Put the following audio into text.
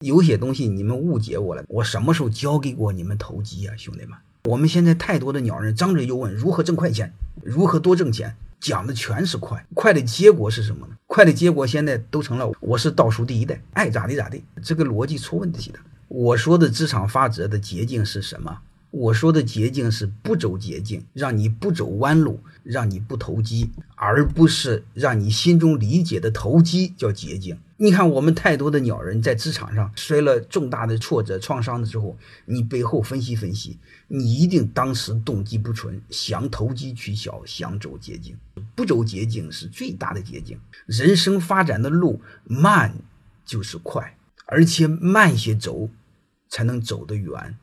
有些东西你们误解我了，我什么时候教给过你们投机啊，兄弟们？我们现在太多的鸟人张嘴就问如何挣快钱，如何多挣钱，讲的全是快，快的结果是什么呢？快的结果现在都成了我是倒数第一代，爱咋地咋地，这个逻辑出问题的。我说的职场法则的捷径是什么？我说的捷径是不走捷径，让你不走弯路，让你不投机，而不是让你心中理解的投机叫捷径。你看，我们太多的鸟人在职场上摔了重大的挫折创伤的时候，你背后分析分析，你一定当时动机不纯，想投机取巧，想走捷径。不走捷径是最大的捷径。人生发展的路慢就是快，而且慢些走，才能走得远。